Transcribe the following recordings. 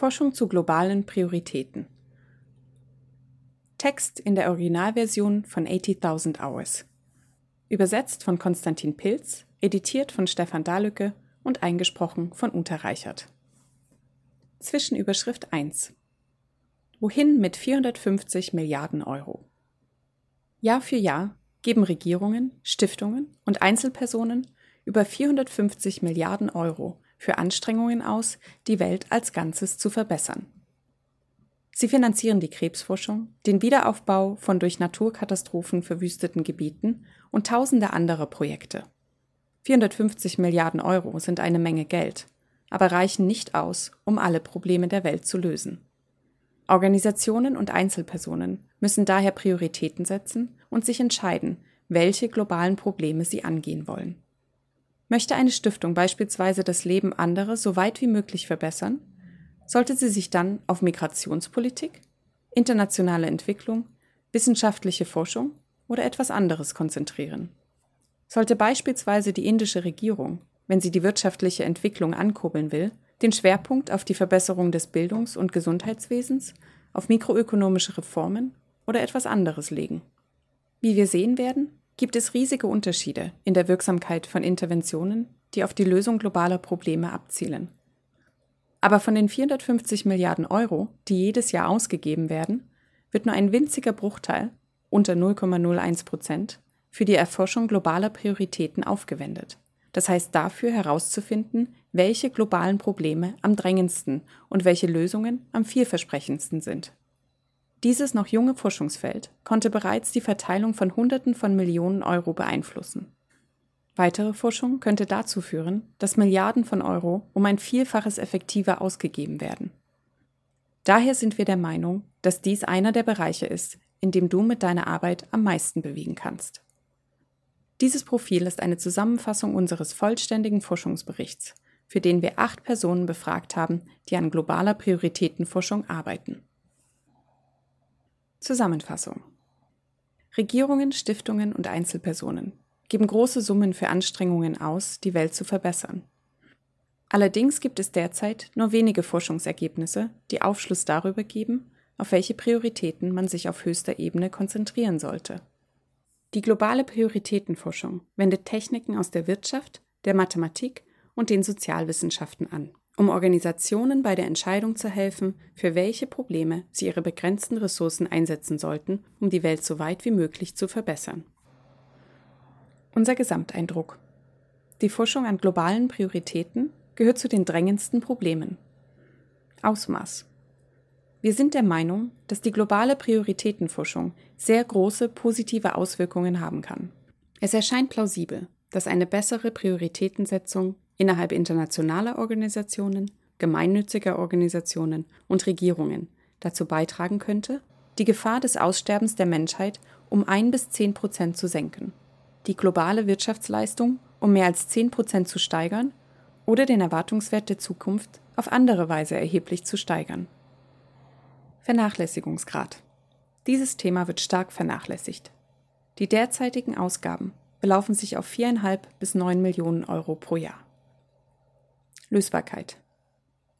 Forschung zu globalen Prioritäten. Text in der Originalversion von 80.000 Hours. Übersetzt von Konstantin Pilz, editiert von Stefan Dahlücke und eingesprochen von Uta Reichert. Zwischenüberschrift 1. Wohin mit 450 Milliarden Euro? Jahr für Jahr geben Regierungen, Stiftungen und Einzelpersonen über 450 Milliarden Euro für Anstrengungen aus, die Welt als Ganzes zu verbessern. Sie finanzieren die Krebsforschung, den Wiederaufbau von durch Naturkatastrophen verwüsteten Gebieten und tausende andere Projekte. 450 Milliarden Euro sind eine Menge Geld, aber reichen nicht aus, um alle Probleme der Welt zu lösen. Organisationen und Einzelpersonen müssen daher Prioritäten setzen und sich entscheiden, welche globalen Probleme sie angehen wollen. Möchte eine Stiftung beispielsweise das Leben anderer so weit wie möglich verbessern, sollte sie sich dann auf Migrationspolitik, internationale Entwicklung, wissenschaftliche Forschung oder etwas anderes konzentrieren. Sollte beispielsweise die indische Regierung, wenn sie die wirtschaftliche Entwicklung ankurbeln will, den Schwerpunkt auf die Verbesserung des Bildungs- und Gesundheitswesens, auf mikroökonomische Reformen oder etwas anderes legen. Wie wir sehen werden, gibt es riesige Unterschiede in der Wirksamkeit von Interventionen, die auf die Lösung globaler Probleme abzielen. Aber von den 450 Milliarden Euro, die jedes Jahr ausgegeben werden, wird nur ein winziger Bruchteil, unter 0,01 Prozent, für die Erforschung globaler Prioritäten aufgewendet. Das heißt dafür herauszufinden, welche globalen Probleme am drängendsten und welche Lösungen am vielversprechendsten sind. Dieses noch junge Forschungsfeld konnte bereits die Verteilung von Hunderten von Millionen Euro beeinflussen. Weitere Forschung könnte dazu führen, dass Milliarden von Euro um ein Vielfaches effektiver ausgegeben werden. Daher sind wir der Meinung, dass dies einer der Bereiche ist, in dem du mit deiner Arbeit am meisten bewegen kannst. Dieses Profil ist eine Zusammenfassung unseres vollständigen Forschungsberichts, für den wir acht Personen befragt haben, die an globaler Prioritätenforschung arbeiten. Zusammenfassung Regierungen, Stiftungen und Einzelpersonen geben große Summen für Anstrengungen aus, die Welt zu verbessern. Allerdings gibt es derzeit nur wenige Forschungsergebnisse, die Aufschluss darüber geben, auf welche Prioritäten man sich auf höchster Ebene konzentrieren sollte. Die globale Prioritätenforschung wendet Techniken aus der Wirtschaft, der Mathematik und den Sozialwissenschaften an, um Organisationen bei der Entscheidung zu helfen, für welche Probleme sie ihre begrenzten Ressourcen einsetzen sollten, um die Welt so weit wie möglich zu verbessern. Unser Gesamteindruck. Die Forschung an globalen Prioritäten gehört zu den drängendsten Problemen. Ausmaß. Wir sind der Meinung, dass die globale Prioritätenforschung sehr große positive Auswirkungen haben kann. Es erscheint plausibel, dass eine bessere Prioritätensetzung innerhalb internationaler Organisationen, gemeinnütziger Organisationen und Regierungen dazu beitragen könnte, die Gefahr des Aussterbens der Menschheit um ein bis zehn Prozent zu senken, die globale Wirtschaftsleistung um mehr als zehn Prozent zu steigern oder den Erwartungswert der Zukunft auf andere Weise erheblich zu steigern. Vernachlässigungsgrad. Dieses Thema wird stark vernachlässigt. Die derzeitigen Ausgaben belaufen sich auf 4,5 bis 9 Millionen Euro pro Jahr. Lösbarkeit.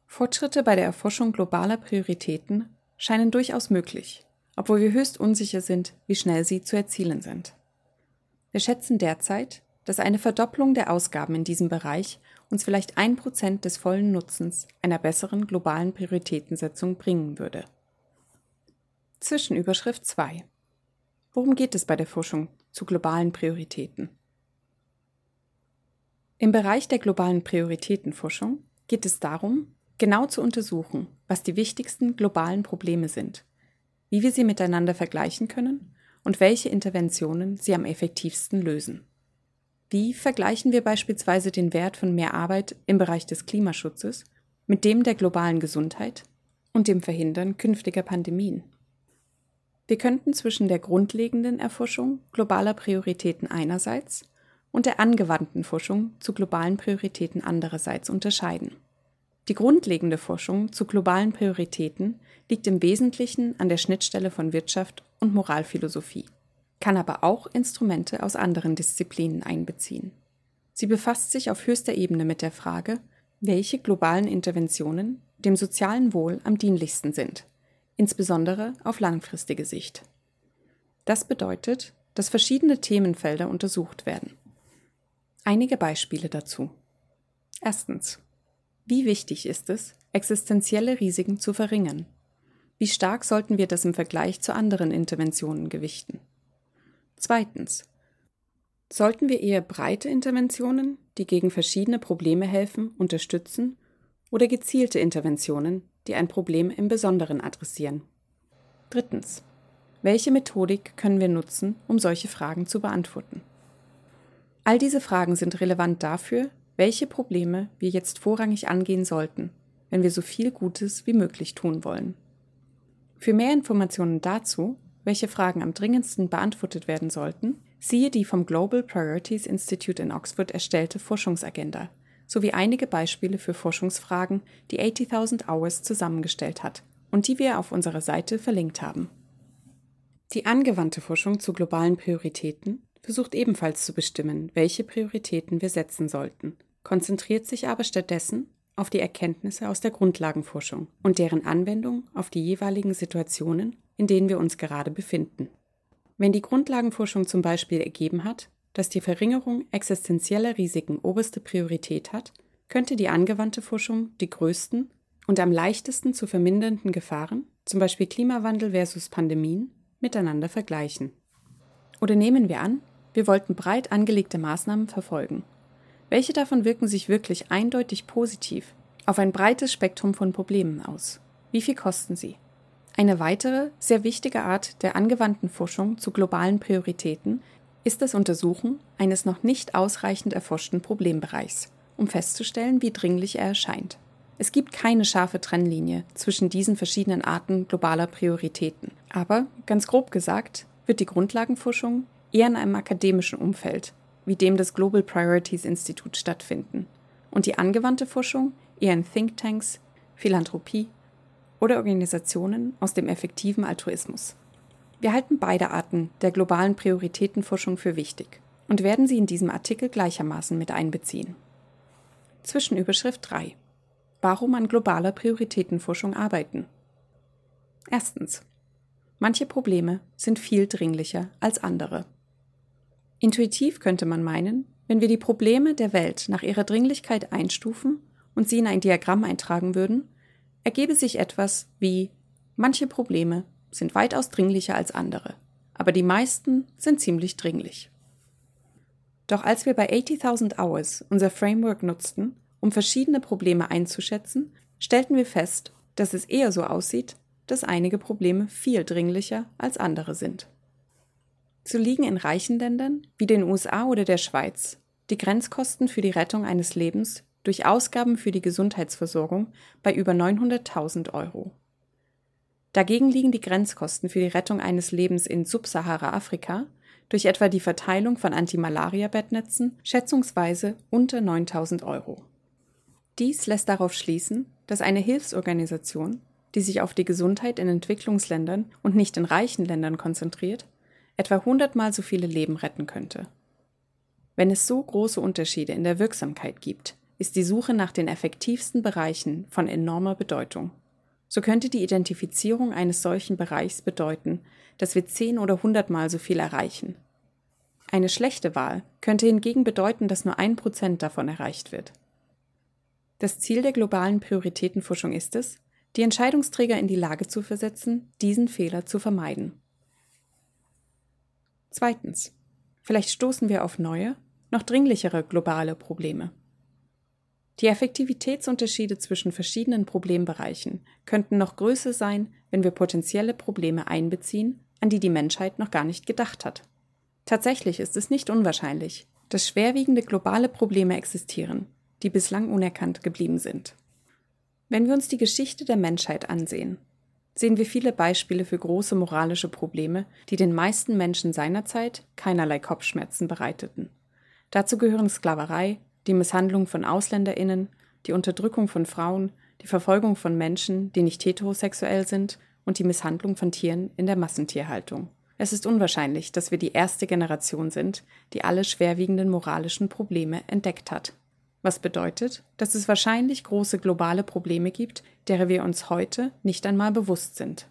Fortschritte bei der Erforschung globaler Prioritäten scheinen durchaus möglich, obwohl wir höchst unsicher sind, wie schnell sie zu erzielen sind. Wir schätzen derzeit, dass eine Verdopplung der Ausgaben in diesem Bereich uns vielleicht ein Prozent des vollen Nutzens einer besseren globalen Prioritätensetzung bringen würde. Zwischenüberschrift 2. Worum geht es bei der Forschung zu globalen Prioritäten? Im Bereich der globalen Prioritätenforschung geht es darum, genau zu untersuchen, was die wichtigsten globalen Probleme sind, wie wir sie miteinander vergleichen können und welche Interventionen sie am effektivsten lösen. Wie vergleichen wir beispielsweise den Wert von mehr Arbeit im Bereich des Klimaschutzes mit dem der globalen Gesundheit und dem Verhindern künftiger Pandemien? Wir könnten zwischen der grundlegenden Erforschung globaler Prioritäten einerseits und der angewandten Forschung zu globalen Prioritäten andererseits unterscheiden. Die grundlegende Forschung zu globalen Prioritäten liegt im Wesentlichen an der Schnittstelle von Wirtschaft und Moralphilosophie, kann aber auch Instrumente aus anderen Disziplinen einbeziehen. Sie befasst sich auf höchster Ebene mit der Frage, welche globalen Interventionen dem sozialen Wohl am dienlichsten sind, insbesondere auf langfristige Sicht. Das bedeutet, dass verschiedene Themenfelder untersucht werden. Einige Beispiele dazu. Erstens. Wie wichtig ist es, existenzielle Risiken zu verringern? Wie stark sollten wir das im Vergleich zu anderen Interventionen gewichten? Zweitens. Sollten wir eher breite Interventionen, die gegen verschiedene Probleme helfen, unterstützen oder gezielte Interventionen, die ein Problem im Besonderen adressieren? Drittens. Welche Methodik können wir nutzen, um solche Fragen zu beantworten? All diese Fragen sind relevant dafür, welche Probleme wir jetzt vorrangig angehen sollten, wenn wir so viel Gutes wie möglich tun wollen. Für mehr Informationen dazu, welche Fragen am dringendsten beantwortet werden sollten, Siehe die vom Global Priorities Institute in Oxford erstellte Forschungsagenda sowie einige Beispiele für Forschungsfragen, die 80.000 Hours zusammengestellt hat und die wir auf unserer Seite verlinkt haben. Die angewandte Forschung zu globalen Prioritäten versucht ebenfalls zu bestimmen, welche Prioritäten wir setzen sollten, konzentriert sich aber stattdessen auf die Erkenntnisse aus der Grundlagenforschung und deren Anwendung auf die jeweiligen Situationen, in denen wir uns gerade befinden. Wenn die Grundlagenforschung zum Beispiel ergeben hat, dass die Verringerung existenzieller Risiken oberste Priorität hat, könnte die angewandte Forschung die größten und am leichtesten zu vermindernden Gefahren, zum Beispiel Klimawandel versus Pandemien, miteinander vergleichen. Oder nehmen wir an, wir wollten breit angelegte Maßnahmen verfolgen. Welche davon wirken sich wirklich eindeutig positiv auf ein breites Spektrum von Problemen aus? Wie viel kosten sie? Eine weitere, sehr wichtige Art der angewandten Forschung zu globalen Prioritäten ist das Untersuchen eines noch nicht ausreichend erforschten Problembereichs, um festzustellen, wie dringlich er erscheint. Es gibt keine scharfe Trennlinie zwischen diesen verschiedenen Arten globaler Prioritäten. Aber, ganz grob gesagt, wird die Grundlagenforschung eher in einem akademischen Umfeld, wie dem des Global Priorities Institute, stattfinden und die angewandte Forschung eher in Thinktanks, Philanthropie oder Organisationen aus dem effektiven Altruismus. Wir halten beide Arten der globalen Prioritätenforschung für wichtig und werden sie in diesem Artikel gleichermaßen mit einbeziehen. Zwischenüberschrift 3. Warum an globaler Prioritätenforschung arbeiten? Erstens. Manche Probleme sind viel dringlicher als andere. Intuitiv könnte man meinen, wenn wir die Probleme der Welt nach ihrer Dringlichkeit einstufen und sie in ein Diagramm eintragen würden, ergebe sich etwas wie manche Probleme sind weitaus dringlicher als andere, aber die meisten sind ziemlich dringlich. Doch als wir bei 80.000 Hours unser Framework nutzten, um verschiedene Probleme einzuschätzen, stellten wir fest, dass es eher so aussieht, dass einige Probleme viel dringlicher als andere sind. So liegen in reichen Ländern wie den USA oder der Schweiz die Grenzkosten für die Rettung eines Lebens durch Ausgaben für die Gesundheitsversorgung bei über 900.000 Euro. Dagegen liegen die Grenzkosten für die Rettung eines Lebens in Subsahara-Afrika durch etwa die Verteilung von Antimalaria-Bettnetzen schätzungsweise unter 9000 Euro. Dies lässt darauf schließen, dass eine Hilfsorganisation, die sich auf die Gesundheit in Entwicklungsländern und nicht in reichen Ländern konzentriert, etwa hundertmal so viele Leben retten könnte. Wenn es so große Unterschiede in der Wirksamkeit gibt, ist die Suche nach den effektivsten Bereichen von enormer Bedeutung. So könnte die Identifizierung eines solchen Bereichs bedeuten, dass wir zehn oder hundertmal so viel erreichen. Eine schlechte Wahl könnte hingegen bedeuten, dass nur ein Prozent davon erreicht wird. Das Ziel der globalen Prioritätenforschung ist es, die Entscheidungsträger in die Lage zu versetzen, diesen Fehler zu vermeiden. Zweitens. Vielleicht stoßen wir auf neue, noch dringlichere globale Probleme. Die Effektivitätsunterschiede zwischen verschiedenen Problembereichen könnten noch größer sein, wenn wir potenzielle Probleme einbeziehen, an die die Menschheit noch gar nicht gedacht hat. Tatsächlich ist es nicht unwahrscheinlich, dass schwerwiegende globale Probleme existieren, die bislang unerkannt geblieben sind. Wenn wir uns die Geschichte der Menschheit ansehen, sehen wir viele Beispiele für große moralische Probleme, die den meisten Menschen seinerzeit keinerlei Kopfschmerzen bereiteten. Dazu gehören Sklaverei, die Misshandlung von Ausländerinnen, die Unterdrückung von Frauen, die Verfolgung von Menschen, die nicht heterosexuell sind und die Misshandlung von Tieren in der Massentierhaltung. Es ist unwahrscheinlich, dass wir die erste Generation sind, die alle schwerwiegenden moralischen Probleme entdeckt hat. Was bedeutet, dass es wahrscheinlich große globale Probleme gibt, derer wir uns heute nicht einmal bewusst sind.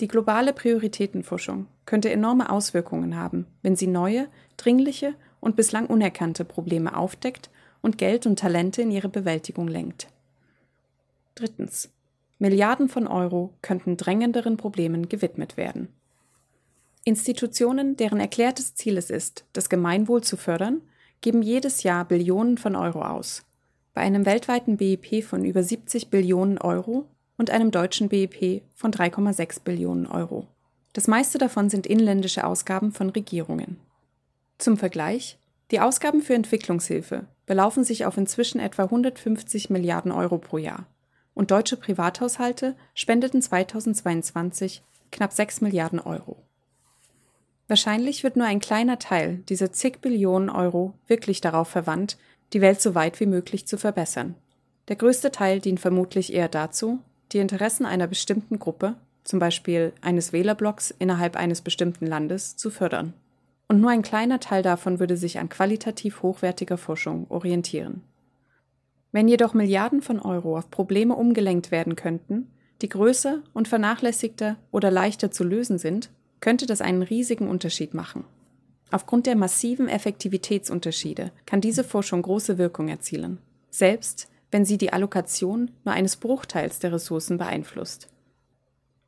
Die globale Prioritätenforschung könnte enorme Auswirkungen haben, wenn sie neue, dringliche und bislang unerkannte Probleme aufdeckt und Geld und Talente in ihre Bewältigung lenkt. Drittens. Milliarden von Euro könnten drängenderen Problemen gewidmet werden. Institutionen, deren erklärtes Ziel es ist, das Gemeinwohl zu fördern, geben jedes Jahr Billionen von Euro aus. Bei einem weltweiten BIP von über 70 Billionen Euro und einem deutschen BIP von 3,6 Billionen Euro. Das meiste davon sind inländische Ausgaben von Regierungen. Zum Vergleich, die Ausgaben für Entwicklungshilfe belaufen sich auf inzwischen etwa 150 Milliarden Euro pro Jahr und deutsche Privathaushalte spendeten 2022 knapp 6 Milliarden Euro. Wahrscheinlich wird nur ein kleiner Teil dieser zig Billionen Euro wirklich darauf verwandt, die Welt so weit wie möglich zu verbessern. Der größte Teil dient vermutlich eher dazu, die Interessen einer bestimmten Gruppe, zum Beispiel eines Wählerblocks innerhalb eines bestimmten Landes, zu fördern. Und nur ein kleiner Teil davon würde sich an qualitativ hochwertiger Forschung orientieren. Wenn jedoch Milliarden von Euro auf Probleme umgelenkt werden könnten, die größer und vernachlässigter oder leichter zu lösen sind, könnte das einen riesigen Unterschied machen. Aufgrund der massiven Effektivitätsunterschiede kann diese Forschung große Wirkung erzielen, selbst wenn sie die Allokation nur eines Bruchteils der Ressourcen beeinflusst.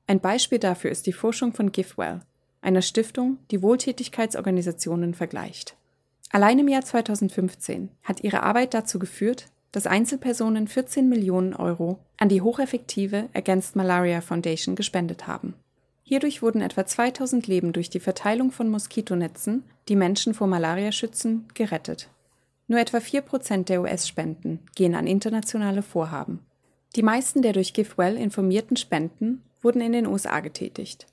Ein Beispiel dafür ist die Forschung von GiveWell, einer Stiftung, die Wohltätigkeitsorganisationen vergleicht. Allein im Jahr 2015 hat ihre Arbeit dazu geführt, dass Einzelpersonen 14 Millionen Euro an die hocheffektive Against Malaria Foundation gespendet haben. Hierdurch wurden etwa 2000 Leben durch die Verteilung von Moskitonetzen, die Menschen vor Malaria schützen, gerettet. Nur etwa 4% der US-Spenden gehen an internationale Vorhaben. Die meisten der durch GiveWell informierten Spenden wurden in den USA getätigt.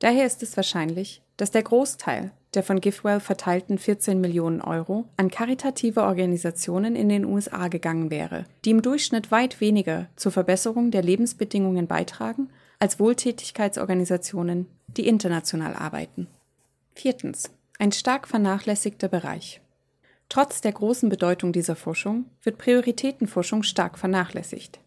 Daher ist es wahrscheinlich, dass der Großteil der von GiveWell verteilten 14 Millionen Euro an karitative Organisationen in den USA gegangen wäre, die im Durchschnitt weit weniger zur Verbesserung der Lebensbedingungen beitragen als Wohltätigkeitsorganisationen, die international arbeiten. Viertens. Ein stark vernachlässigter Bereich. Trotz der großen Bedeutung dieser Forschung wird Prioritätenforschung stark vernachlässigt.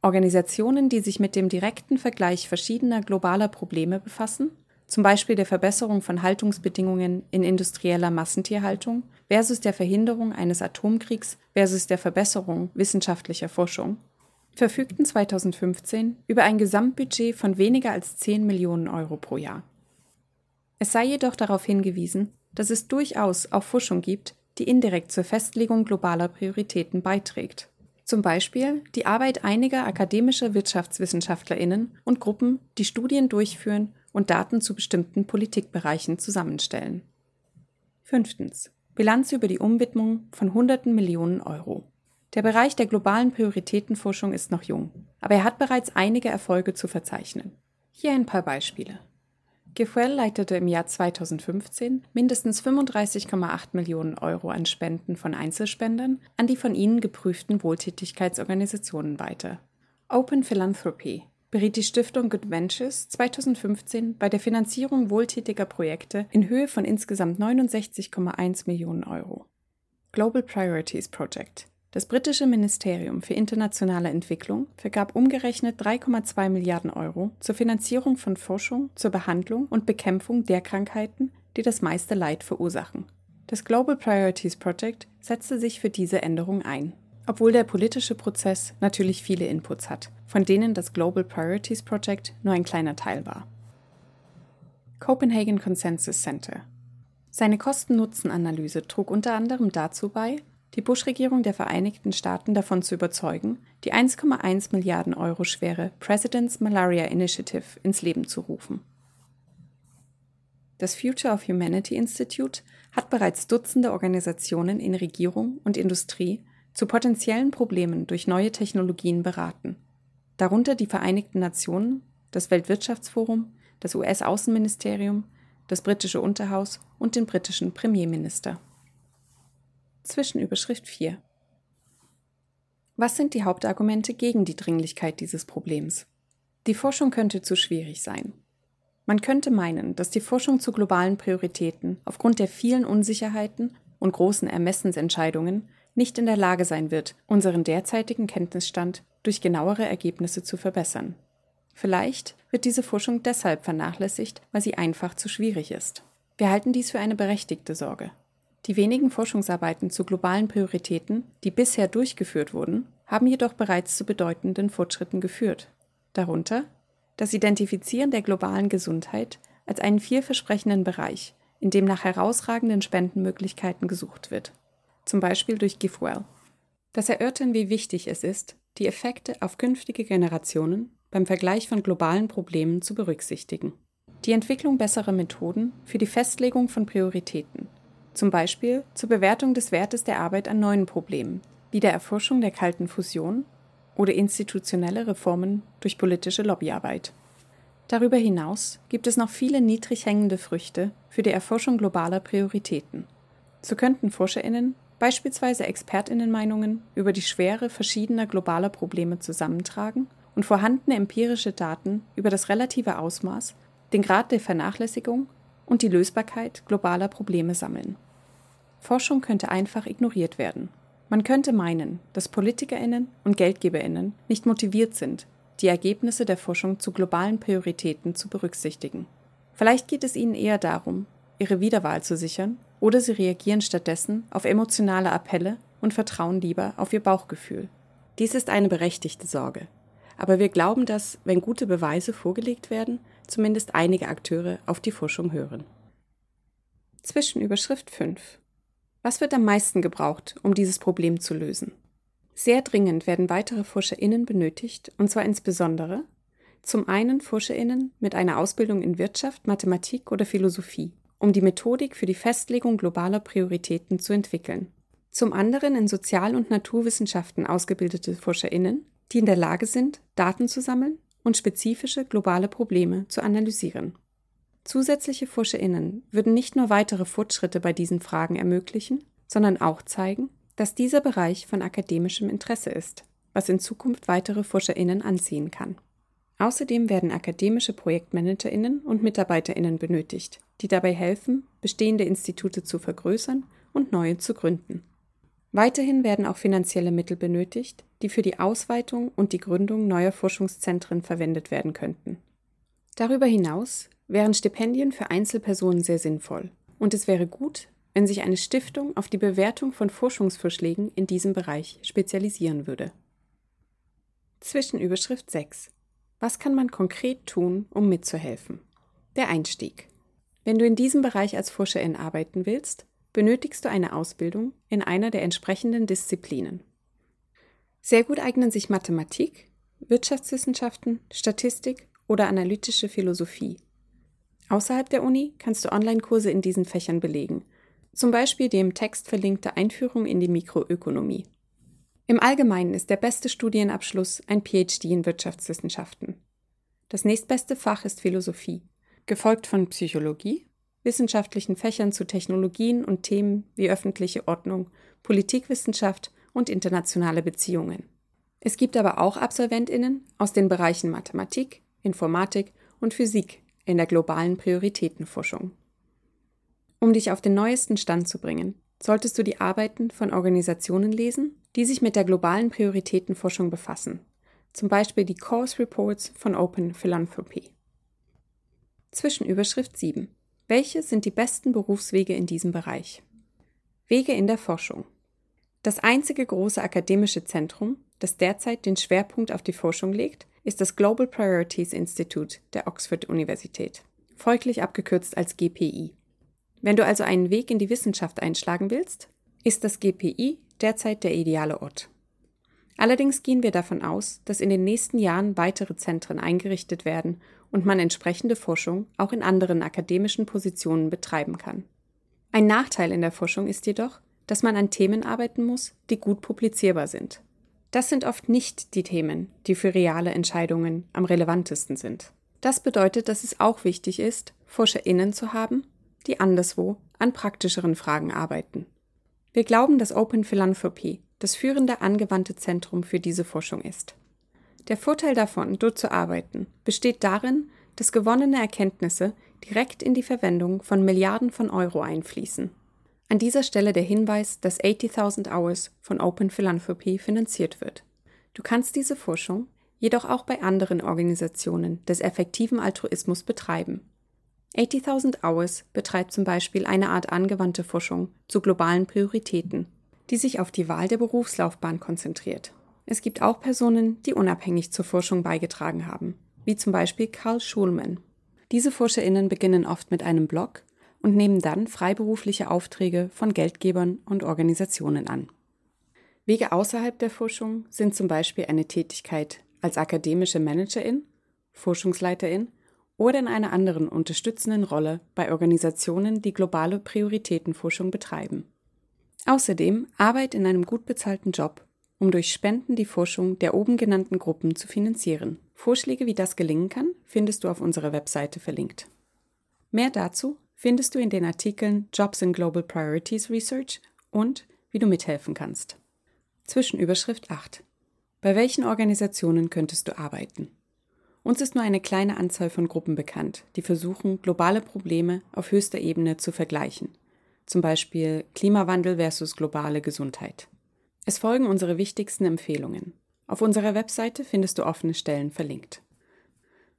Organisationen, die sich mit dem direkten Vergleich verschiedener globaler Probleme befassen, zum Beispiel der Verbesserung von Haltungsbedingungen in industrieller Massentierhaltung versus der Verhinderung eines Atomkriegs versus der Verbesserung wissenschaftlicher Forschung, verfügten 2015 über ein Gesamtbudget von weniger als 10 Millionen Euro pro Jahr. Es sei jedoch darauf hingewiesen, dass es durchaus auch Forschung gibt, die indirekt zur Festlegung globaler Prioritäten beiträgt. Zum Beispiel die Arbeit einiger akademischer Wirtschaftswissenschaftlerinnen und Gruppen, die Studien durchführen und Daten zu bestimmten Politikbereichen zusammenstellen. Fünftens. Bilanz über die Umwidmung von Hunderten Millionen Euro. Der Bereich der globalen Prioritätenforschung ist noch jung, aber er hat bereits einige Erfolge zu verzeichnen. Hier ein paar Beispiele. GIFWELL leitete im Jahr 2015 mindestens 35,8 Millionen Euro an Spenden von Einzelspendern an die von ihnen geprüften Wohltätigkeitsorganisationen weiter. Open Philanthropy beriet die Stiftung Good Ventures 2015 bei der Finanzierung wohltätiger Projekte in Höhe von insgesamt 69,1 Millionen Euro. Global Priorities Project das britische Ministerium für internationale Entwicklung vergab umgerechnet 3,2 Milliarden Euro zur Finanzierung von Forschung zur Behandlung und Bekämpfung der Krankheiten, die das meiste Leid verursachen. Das Global Priorities Project setzte sich für diese Änderung ein. Obwohl der politische Prozess natürlich viele Inputs hat, von denen das Global Priorities Project nur ein kleiner Teil war. Copenhagen Consensus Center seine Kosten-Nutzen-Analyse trug unter anderem dazu bei, die Bush-Regierung der Vereinigten Staaten davon zu überzeugen, die 1,1 Milliarden Euro schwere President's Malaria Initiative ins Leben zu rufen. Das Future of Humanity Institute hat bereits Dutzende Organisationen in Regierung und Industrie zu potenziellen Problemen durch neue Technologien beraten, darunter die Vereinigten Nationen, das Weltwirtschaftsforum, das US-Außenministerium, das britische Unterhaus und den britischen Premierminister. Zwischenüberschrift 4 Was sind die Hauptargumente gegen die Dringlichkeit dieses Problems? Die Forschung könnte zu schwierig sein. Man könnte meinen, dass die Forschung zu globalen Prioritäten aufgrund der vielen Unsicherheiten und großen Ermessensentscheidungen nicht in der Lage sein wird, unseren derzeitigen Kenntnisstand durch genauere Ergebnisse zu verbessern. Vielleicht wird diese Forschung deshalb vernachlässigt, weil sie einfach zu schwierig ist. Wir halten dies für eine berechtigte Sorge. Die wenigen Forschungsarbeiten zu globalen Prioritäten, die bisher durchgeführt wurden, haben jedoch bereits zu bedeutenden Fortschritten geführt. Darunter das Identifizieren der globalen Gesundheit als einen vielversprechenden Bereich, in dem nach herausragenden Spendenmöglichkeiten gesucht wird, zum Beispiel durch GiveWell. Das Erörtern, wie wichtig es ist, die Effekte auf künftige Generationen beim Vergleich von globalen Problemen zu berücksichtigen. Die Entwicklung besserer Methoden für die Festlegung von Prioritäten, zum Beispiel zur Bewertung des Wertes der Arbeit an neuen Problemen, wie der Erforschung der kalten Fusion oder institutionelle Reformen durch politische Lobbyarbeit. Darüber hinaus gibt es noch viele niedrig hängende Früchte für die Erforschung globaler Prioritäten. So könnten Forscherinnen beispielsweise Expertinnenmeinungen über die Schwere verschiedener globaler Probleme zusammentragen und vorhandene empirische Daten über das relative Ausmaß, den Grad der Vernachlässigung und die Lösbarkeit globaler Probleme sammeln. Forschung könnte einfach ignoriert werden. Man könnte meinen, dass Politikerinnen und Geldgeberinnen nicht motiviert sind, die Ergebnisse der Forschung zu globalen Prioritäten zu berücksichtigen. Vielleicht geht es ihnen eher darum, ihre Wiederwahl zu sichern, oder sie reagieren stattdessen auf emotionale Appelle und vertrauen lieber auf ihr Bauchgefühl. Dies ist eine berechtigte Sorge. Aber wir glauben, dass, wenn gute Beweise vorgelegt werden, zumindest einige Akteure auf die Forschung hören. Zwischenüberschrift 5. Was wird am meisten gebraucht, um dieses Problem zu lösen? Sehr dringend werden weitere ForscherInnen benötigt, und zwar insbesondere zum einen ForscherInnen mit einer Ausbildung in Wirtschaft, Mathematik oder Philosophie, um die Methodik für die Festlegung globaler Prioritäten zu entwickeln. Zum anderen in Sozial- und Naturwissenschaften ausgebildete ForscherInnen, die in der Lage sind, Daten zu sammeln und spezifische globale Probleme zu analysieren. Zusätzliche ForscherInnen würden nicht nur weitere Fortschritte bei diesen Fragen ermöglichen, sondern auch zeigen, dass dieser Bereich von akademischem Interesse ist, was in Zukunft weitere ForscherInnen anziehen kann. Außerdem werden akademische ProjektmanagerInnen und MitarbeiterInnen benötigt, die dabei helfen, bestehende Institute zu vergrößern und neue zu gründen. Weiterhin werden auch finanzielle Mittel benötigt, die für die Ausweitung und die Gründung neuer Forschungszentren verwendet werden könnten. Darüber hinaus wären Stipendien für Einzelpersonen sehr sinnvoll, und es wäre gut, wenn sich eine Stiftung auf die Bewertung von Forschungsvorschlägen in diesem Bereich spezialisieren würde. Zwischenüberschrift 6. Was kann man konkret tun, um mitzuhelfen? Der Einstieg. Wenn du in diesem Bereich als Forscherin arbeiten willst, benötigst du eine Ausbildung in einer der entsprechenden Disziplinen. Sehr gut eignen sich Mathematik, Wirtschaftswissenschaften, Statistik oder analytische Philosophie. Außerhalb der Uni kannst du Online-Kurse in diesen Fächern belegen, zum Beispiel die im Text verlinkte Einführung in die Mikroökonomie. Im Allgemeinen ist der beste Studienabschluss ein PhD in Wirtschaftswissenschaften. Das nächstbeste Fach ist Philosophie, gefolgt von Psychologie, wissenschaftlichen Fächern zu Technologien und Themen wie öffentliche Ordnung, Politikwissenschaft und internationale Beziehungen. Es gibt aber auch Absolventinnen aus den Bereichen Mathematik, Informatik und Physik in der globalen Prioritätenforschung. Um dich auf den neuesten Stand zu bringen, solltest du die Arbeiten von Organisationen lesen, die sich mit der globalen Prioritätenforschung befassen, zum Beispiel die Course Reports von Open Philanthropy. Zwischenüberschrift 7. Welche sind die besten Berufswege in diesem Bereich? Wege in der Forschung. Das einzige große akademische Zentrum, das derzeit den Schwerpunkt auf die Forschung legt, ist das Global Priorities Institute der Oxford Universität, folglich abgekürzt als GPI. Wenn du also einen Weg in die Wissenschaft einschlagen willst, ist das GPI derzeit der ideale Ort. Allerdings gehen wir davon aus, dass in den nächsten Jahren weitere Zentren eingerichtet werden und man entsprechende Forschung auch in anderen akademischen Positionen betreiben kann. Ein Nachteil in der Forschung ist jedoch, dass man an Themen arbeiten muss, die gut publizierbar sind. Das sind oft nicht die Themen, die für reale Entscheidungen am relevantesten sind. Das bedeutet, dass es auch wichtig ist, ForscherInnen zu haben, die anderswo an praktischeren Fragen arbeiten. Wir glauben, dass Open Philanthropy das führende angewandte Zentrum für diese Forschung ist. Der Vorteil davon, dort zu arbeiten, besteht darin, dass gewonnene Erkenntnisse direkt in die Verwendung von Milliarden von Euro einfließen. An dieser Stelle der Hinweis, dass 80.000 Hours von Open Philanthropy finanziert wird. Du kannst diese Forschung jedoch auch bei anderen Organisationen des effektiven Altruismus betreiben. 80.000 Hours betreibt zum Beispiel eine Art angewandte Forschung zu globalen Prioritäten, die sich auf die Wahl der Berufslaufbahn konzentriert. Es gibt auch Personen, die unabhängig zur Forschung beigetragen haben, wie zum Beispiel Karl Schulman. Diese ForscherInnen beginnen oft mit einem Blog und nehmen dann freiberufliche Aufträge von Geldgebern und Organisationen an. Wege außerhalb der Forschung sind zum Beispiel eine Tätigkeit als akademische Managerin, Forschungsleiterin oder in einer anderen unterstützenden Rolle bei Organisationen, die globale Prioritätenforschung betreiben. Außerdem Arbeit in einem gut bezahlten Job, um durch Spenden die Forschung der oben genannten Gruppen zu finanzieren. Vorschläge, wie das gelingen kann, findest du auf unserer Webseite verlinkt. Mehr dazu findest du in den Artikeln Jobs in Global Priorities Research und wie du mithelfen kannst. Zwischenüberschrift 8. Bei welchen Organisationen könntest du arbeiten? Uns ist nur eine kleine Anzahl von Gruppen bekannt, die versuchen, globale Probleme auf höchster Ebene zu vergleichen, zum Beispiel Klimawandel versus globale Gesundheit. Es folgen unsere wichtigsten Empfehlungen. Auf unserer Webseite findest du offene Stellen verlinkt.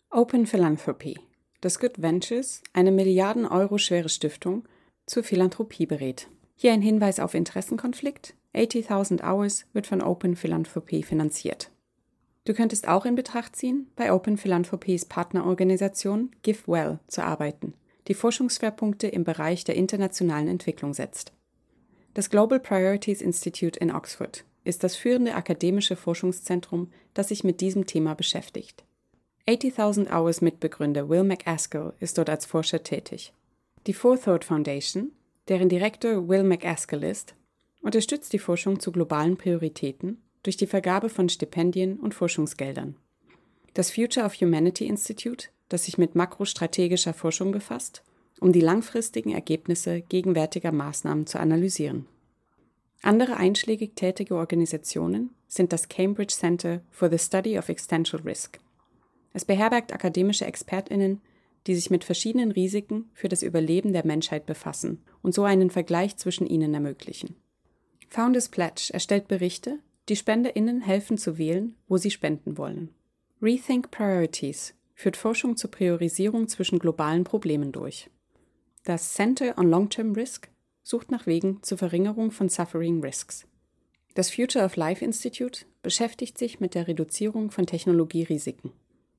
Open Philanthropy dass Good Ventures eine Milliarden Euro schwere Stiftung zur Philanthropie berät. Hier ein Hinweis auf Interessenkonflikt. 80.000 Hours wird von Open Philanthropy finanziert. Du könntest auch in Betracht ziehen, bei Open Philanthropies Partnerorganisation GiveWell zu arbeiten, die Forschungsschwerpunkte im Bereich der internationalen Entwicklung setzt. Das Global Priorities Institute in Oxford ist das führende akademische Forschungszentrum, das sich mit diesem Thema beschäftigt. 80.000 Hours Mitbegründer Will McAskill ist dort als Forscher tätig. Die Forethought Foundation, deren Direktor Will McAskill ist, unterstützt die Forschung zu globalen Prioritäten durch die Vergabe von Stipendien und Forschungsgeldern. Das Future of Humanity Institute, das sich mit makrostrategischer Forschung befasst, um die langfristigen Ergebnisse gegenwärtiger Maßnahmen zu analysieren. Andere einschlägig tätige Organisationen sind das Cambridge Center for the Study of Existential Risk es beherbergt akademische Expertinnen, die sich mit verschiedenen Risiken für das Überleben der Menschheit befassen und so einen Vergleich zwischen ihnen ermöglichen. Founders Pledge erstellt Berichte, die Spenderinnen helfen zu wählen, wo sie spenden wollen. Rethink Priorities führt Forschung zur Priorisierung zwischen globalen Problemen durch. Das Center on Long-Term Risk sucht nach Wegen zur Verringerung von Suffering Risks. Das Future of Life Institute beschäftigt sich mit der Reduzierung von Technologierisiken.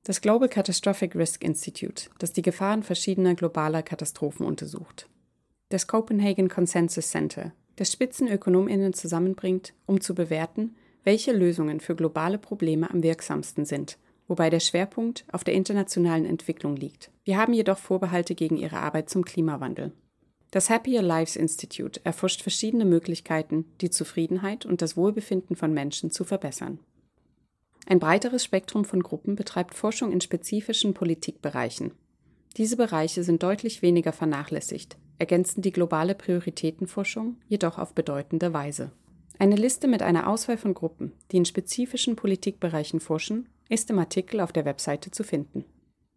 Das Global Catastrophic Risk Institute, das die Gefahren verschiedener globaler Katastrophen untersucht. Das Copenhagen Consensus Center, das Spitzenökonominnen zusammenbringt, um zu bewerten, welche Lösungen für globale Probleme am wirksamsten sind, wobei der Schwerpunkt auf der internationalen Entwicklung liegt. Wir haben jedoch Vorbehalte gegen ihre Arbeit zum Klimawandel. Das Happier Lives Institute erforscht verschiedene Möglichkeiten, die Zufriedenheit und das Wohlbefinden von Menschen zu verbessern. Ein breiteres Spektrum von Gruppen betreibt Forschung in spezifischen Politikbereichen. Diese Bereiche sind deutlich weniger vernachlässigt, ergänzen die globale Prioritätenforschung jedoch auf bedeutende Weise. Eine Liste mit einer Auswahl von Gruppen, die in spezifischen Politikbereichen forschen, ist im Artikel auf der Webseite zu finden.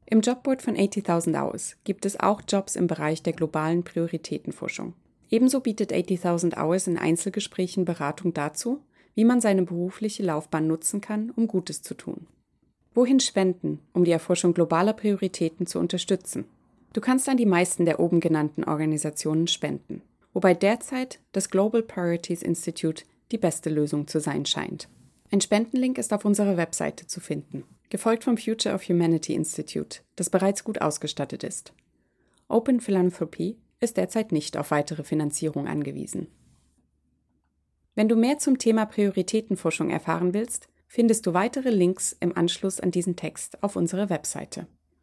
Im Jobboard von 80.000 Hours gibt es auch Jobs im Bereich der globalen Prioritätenforschung. Ebenso bietet 80.000 Hours in Einzelgesprächen Beratung dazu, wie man seine berufliche Laufbahn nutzen kann, um Gutes zu tun. Wohin spenden, um die Erforschung globaler Prioritäten zu unterstützen? Du kannst an die meisten der oben genannten Organisationen spenden, wobei derzeit das Global Priorities Institute die beste Lösung zu sein scheint. Ein Spendenlink ist auf unserer Webseite zu finden, gefolgt vom Future of Humanity Institute, das bereits gut ausgestattet ist. Open Philanthropy ist derzeit nicht auf weitere Finanzierung angewiesen. Wenn du mehr zum Thema Prioritätenforschung erfahren willst, findest du weitere Links im Anschluss an diesen Text auf unserer Webseite.